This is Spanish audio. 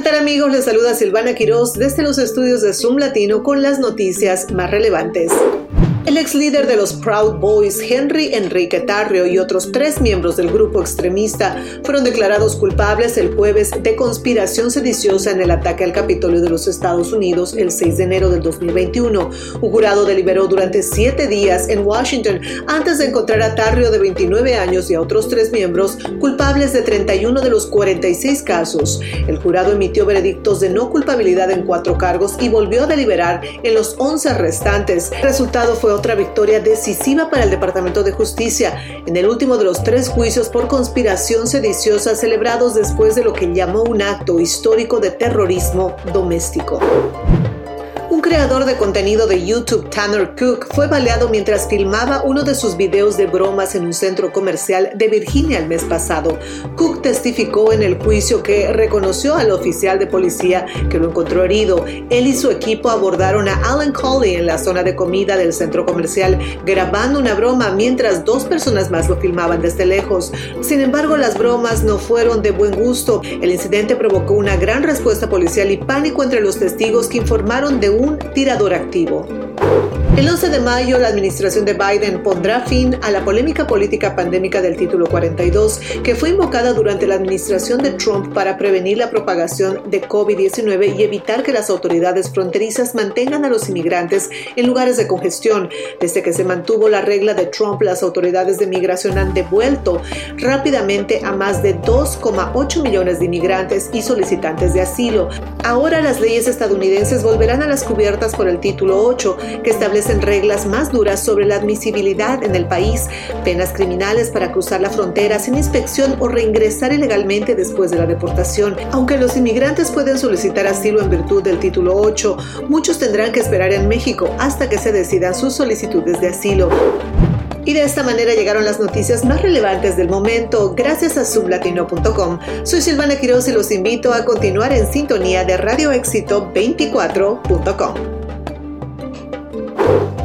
¿Qué tal amigos? Les saluda Silvana Quiroz desde los estudios de Zoom Latino con las noticias más relevantes. El ex líder de los Proud Boys, Henry Enrique Tarrio, y otros tres miembros del grupo extremista fueron declarados culpables el jueves de conspiración sediciosa en el ataque al Capitolio de los Estados Unidos el 6 de enero del 2021. Un jurado deliberó durante siete días en Washington antes de encontrar a Tarrio de 29 años y a otros tres miembros culpables de 31 de los 46 casos. El jurado emitió veredictos de no culpabilidad en cuatro cargos y volvió a deliberar en los 11 restantes. El resultado fue otra victoria decisiva para el Departamento de Justicia en el último de los tres juicios por conspiración sediciosa celebrados después de lo que llamó un acto histórico de terrorismo doméstico. Un creador de contenido de YouTube, Tanner Cook, fue baleado mientras filmaba uno de sus videos de bromas en un centro comercial de Virginia el mes pasado. Cook testificó en el juicio que reconoció al oficial de policía que lo encontró herido. Él y su equipo abordaron a Alan Colley en la zona de comida del centro comercial, grabando una broma mientras dos personas más lo filmaban desde lejos. Sin embargo, las bromas no fueron de buen gusto. El incidente provocó una gran respuesta policial y pánico entre los testigos que informaron de un tirador activo. El 11 de mayo, la administración de Biden pondrá fin a la polémica política pandémica del título 42, que fue invocada durante la administración de Trump para prevenir la propagación de COVID-19 y evitar que las autoridades fronterizas mantengan a los inmigrantes en lugares de congestión. Desde que se mantuvo la regla de Trump, las autoridades de migración han devuelto rápidamente a más de 2,8 millones de inmigrantes y solicitantes de asilo. Ahora las leyes estadounidenses volverán a las cubiertas por el título 8, que establecen reglas más duras sobre la admisibilidad en el país, penas criminales para cruzar la frontera sin inspección o reingresar ilegalmente después de la deportación. Aunque los inmigrantes pueden solicitar asilo en virtud del título 8, muchos tendrán que esperar en México hasta que se decidan sus solicitudes de asilo. Y de esta manera llegaron las noticias más relevantes del momento gracias a sublatino.com. Soy Silvana Quiroz y los invito a continuar en sintonía de you.